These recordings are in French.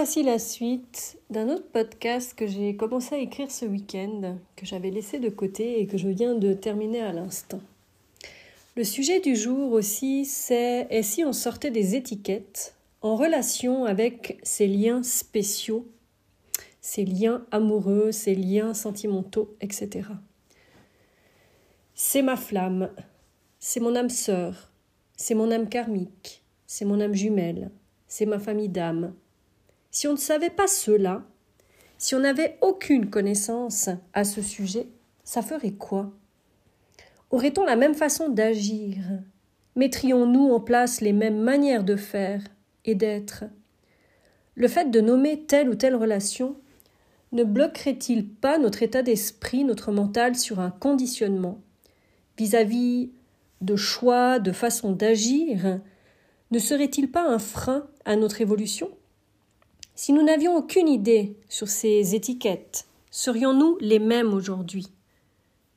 Voici la suite d'un autre podcast que j'ai commencé à écrire ce week-end, que j'avais laissé de côté et que je viens de terminer à l'instant. Le sujet du jour aussi, c'est et si on sortait des étiquettes en relation avec ces liens spéciaux, ces liens amoureux, ces liens sentimentaux, etc. C'est ma flamme, c'est mon âme sœur, c'est mon âme karmique, c'est mon âme jumelle, c'est ma famille d'âme, si on ne savait pas cela, si on n'avait aucune connaissance à ce sujet, ça ferait quoi? Aurait-on la même façon d'agir? Mettrions-nous en place les mêmes manières de faire et d'être? Le fait de nommer telle ou telle relation ne bloquerait-il pas notre état d'esprit, notre mental sur un conditionnement? Vis-à-vis de choix, de façon d'agir Ne serait-il pas un frein à notre évolution? Si nous n'avions aucune idée sur ces étiquettes, serions-nous les mêmes aujourd'hui?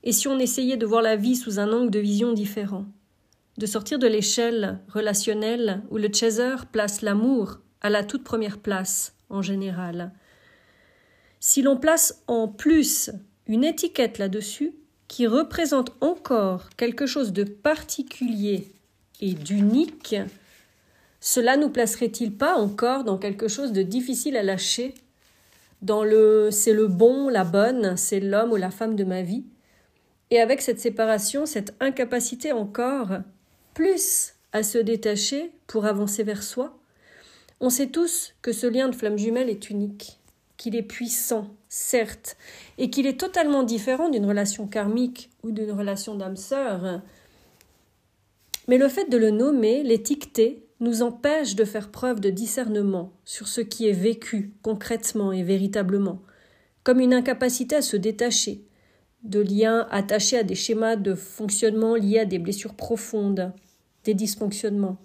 Et si on essayait de voir la vie sous un angle de vision différent? De sortir de l'échelle relationnelle où le chaser place l'amour à la toute première place en général? Si l'on place en plus une étiquette là-dessus qui représente encore quelque chose de particulier et d'unique, cela nous placerait-il pas encore dans quelque chose de difficile à lâcher Dans le c'est le bon, la bonne, c'est l'homme ou la femme de ma vie? Et avec cette séparation, cette incapacité encore plus à se détacher pour avancer vers soi, on sait tous que ce lien de flamme jumelle est unique, qu'il est puissant, certes, et qu'il est totalement différent d'une relation karmique ou d'une relation d'âme sœur. Mais le fait de le nommer, l'étiqueter, nous empêche de faire preuve de discernement sur ce qui est vécu concrètement et véritablement, comme une incapacité à se détacher de liens attachés à des schémas de fonctionnement liés à des blessures profondes, des dysfonctionnements,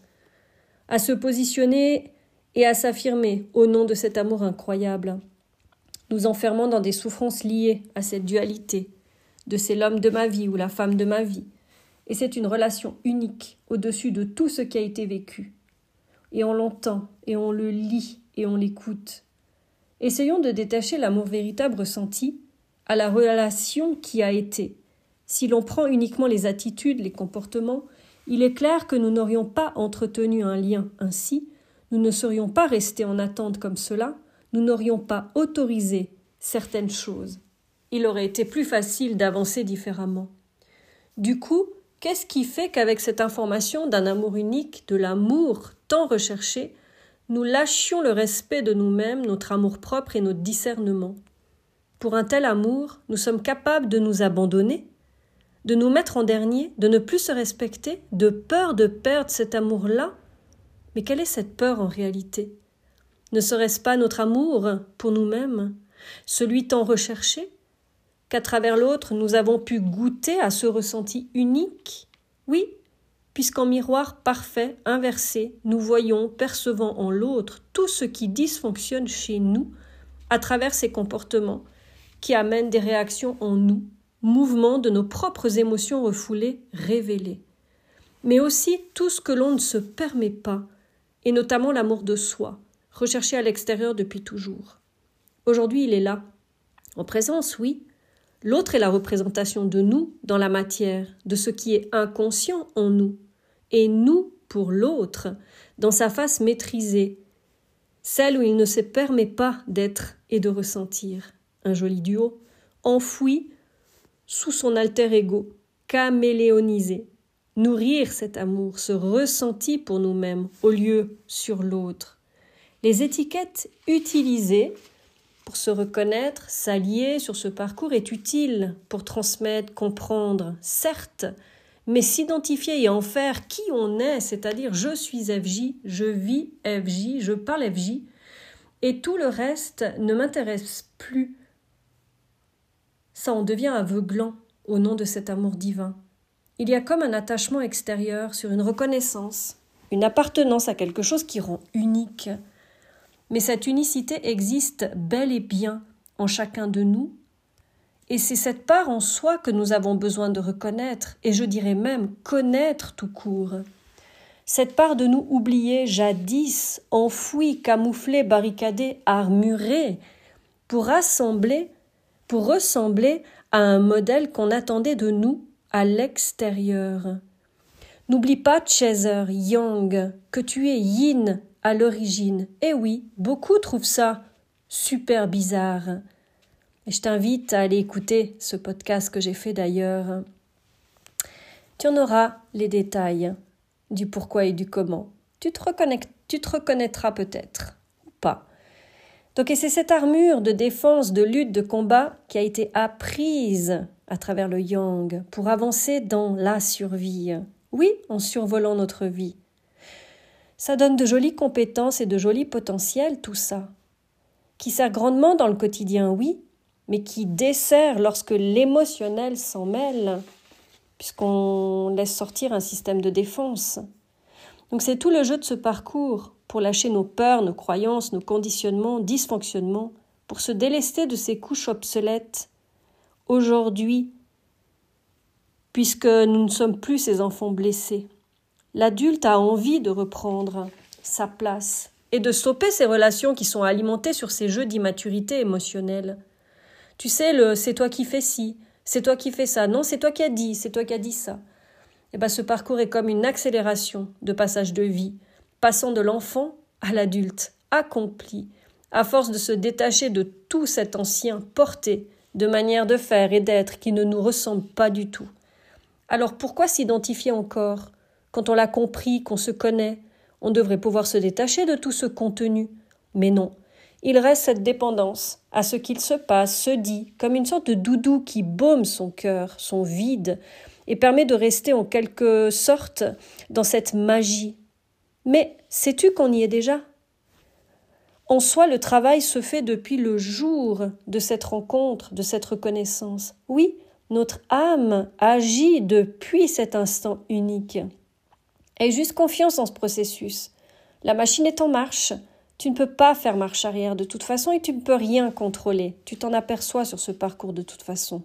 à se positionner et à s'affirmer au nom de cet amour incroyable, nous enfermant dans des souffrances liées à cette dualité, de c'est l'homme de ma vie ou la femme de ma vie, et c'est une relation unique au-dessus de tout ce qui a été vécu et on l'entend, et on le lit, et on l'écoute. Essayons de détacher l'amour véritable ressenti à la relation qui a été. Si l'on prend uniquement les attitudes, les comportements, il est clair que nous n'aurions pas entretenu un lien ainsi, nous ne serions pas restés en attente comme cela, nous n'aurions pas autorisé certaines choses. Il aurait été plus facile d'avancer différemment. Du coup, Qu'est-ce qui fait qu'avec cette information d'un amour unique, de l'amour tant recherché, nous lâchions le respect de nous-mêmes, notre amour-propre et notre discernement. Pour un tel amour, nous sommes capables de nous abandonner, de nous mettre en dernier, de ne plus se respecter, de peur de perdre cet amour-là. Mais quelle est cette peur en réalité? Ne serait-ce pas notre amour pour nous-mêmes, celui tant recherché, qu'à travers l'autre nous avons pu goûter à ce ressenti unique? Oui, puisqu'en miroir parfait, inversé, nous voyons, percevant en l'autre tout ce qui dysfonctionne chez nous à travers ces comportements qui amènent des réactions en nous, mouvements de nos propres émotions refoulées, révélées. Mais aussi tout ce que l'on ne se permet pas, et notamment l'amour de soi, recherché à l'extérieur depuis toujours. Aujourd'hui, il est là. En présence, oui, L'autre est la représentation de nous dans la matière, de ce qui est inconscient en nous, et nous pour l'autre, dans sa face maîtrisée, celle où il ne se permet pas d'être et de ressentir. Un joli duo, enfoui sous son alter ego, caméléonisé. Nourrir cet amour, ce ressenti pour nous-mêmes, au lieu sur l'autre. Les étiquettes utilisées pour se reconnaître, s'allier sur ce parcours est utile pour transmettre, comprendre, certes, mais s'identifier et en faire qui on est, c'est-à-dire je suis FJ, je vis FJ, je parle FJ, et tout le reste ne m'intéresse plus. Ça en devient aveuglant au nom de cet amour divin. Il y a comme un attachement extérieur sur une reconnaissance, une appartenance à quelque chose qui rend unique, mais cette unicité existe bel et bien en chacun de nous, et c'est cette part en soi que nous avons besoin de reconnaître, et je dirais même connaître tout court. cette part de nous oubliée jadis, enfouie, camouflée, barricadée, armurée, pour rassembler, pour ressembler à un modèle qu'on attendait de nous à l'extérieur. N'oublie pas, Chaser, Yang, que tu es yin à l'origine. Eh oui, beaucoup trouvent ça super bizarre. Et je t'invite à aller écouter ce podcast que j'ai fait d'ailleurs. Tu en auras les détails du pourquoi et du comment. Tu te, tu te reconnaîtras peut-être ou pas. Donc, et c'est cette armure de défense, de lutte, de combat qui a été apprise à travers le yang pour avancer dans la survie. Oui, en survolant notre vie. Ça donne de jolies compétences et de jolis potentiels, tout ça. Qui sert grandement dans le quotidien, oui, mais qui dessert lorsque l'émotionnel s'en mêle, puisqu'on laisse sortir un système de défense. Donc c'est tout le jeu de ce parcours pour lâcher nos peurs, nos croyances, nos conditionnements, dysfonctionnements, pour se délester de ces couches obsolètes. Aujourd'hui, puisque nous ne sommes plus ces enfants blessés, l'adulte a envie de reprendre sa place et de stopper ces relations qui sont alimentées sur ces jeux d'immaturité émotionnelle. Tu sais, le c'est toi qui fais ci, c'est toi qui fais ça, non, c'est toi qui as dit, c'est toi qui as dit ça. Eh ben, ce parcours est comme une accélération de passage de vie, passant de l'enfant à l'adulte, accompli, à force de se détacher de tout cet ancien porté, de manière de faire et d'être qui ne nous ressemble pas du tout. Alors pourquoi s'identifier encore? Quand on l'a compris, qu'on se connaît, on devrait pouvoir se détacher de tout ce contenu. Mais non, il reste cette dépendance à ce qu'il se passe, se dit, comme une sorte de doudou qui baume son cœur, son vide, et permet de rester en quelque sorte dans cette magie. Mais sais-tu qu'on y est déjà? En soi, le travail se fait depuis le jour de cette rencontre, de cette reconnaissance. Oui, notre âme agit depuis cet instant unique. Aie juste confiance en ce processus. La machine est en marche, tu ne peux pas faire marche arrière de toute façon et tu ne peux rien contrôler. Tu t'en aperçois sur ce parcours de toute façon.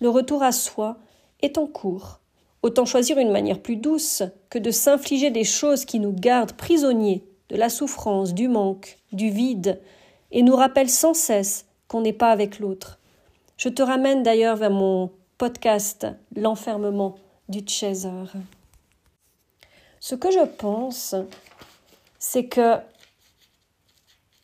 Le retour à soi est en cours. Autant choisir une manière plus douce que de s'infliger des choses qui nous gardent prisonniers de la souffrance, du manque, du vide, et nous rappellent sans cesse qu'on n'est pas avec l'autre. Je te ramène d'ailleurs vers mon podcast L'enfermement du chaser. Ce que je pense, c'est que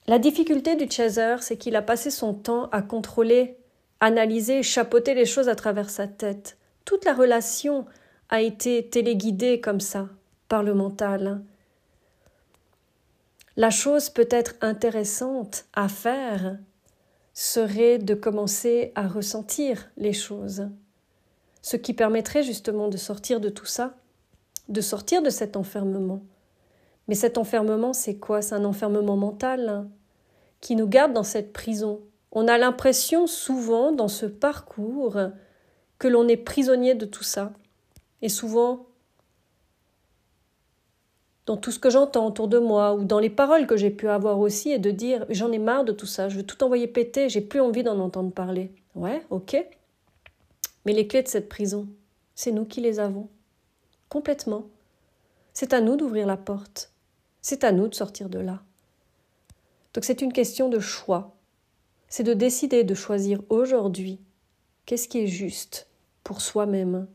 la difficulté du chaser, c'est qu'il a passé son temps à contrôler, analyser, chapeauter les choses à travers sa tête. Toute la relation a été téléguidée comme ça, par le mental. La chose peut-être intéressante à faire serait de commencer à ressentir les choses, ce qui permettrait justement de sortir de tout ça, de sortir de cet enfermement. Mais cet enfermement, c'est quoi? C'est un enfermement mental hein, qui nous garde dans cette prison. On a l'impression souvent dans ce parcours que l'on est prisonnier de tout ça. Et souvent, dans tout ce que j'entends autour de moi ou dans les paroles que j'ai pu avoir aussi et de dire j'en ai marre de tout ça, je veux tout envoyer péter, j'ai plus envie d'en entendre parler. Ouais, ok. Mais les clés de cette prison, c'est nous qui les avons. Complètement. C'est à nous d'ouvrir la porte. C'est à nous de sortir de là. Donc c'est une question de choix. C'est de décider de choisir aujourd'hui qu'est-ce qui est juste pour soi-même.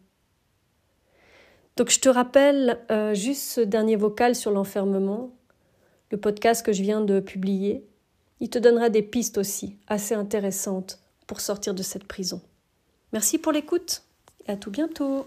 Donc je te rappelle euh, juste ce dernier vocal sur l'enfermement, le podcast que je viens de publier. Il te donnera des pistes aussi assez intéressantes pour sortir de cette prison. Merci pour l'écoute et à tout bientôt.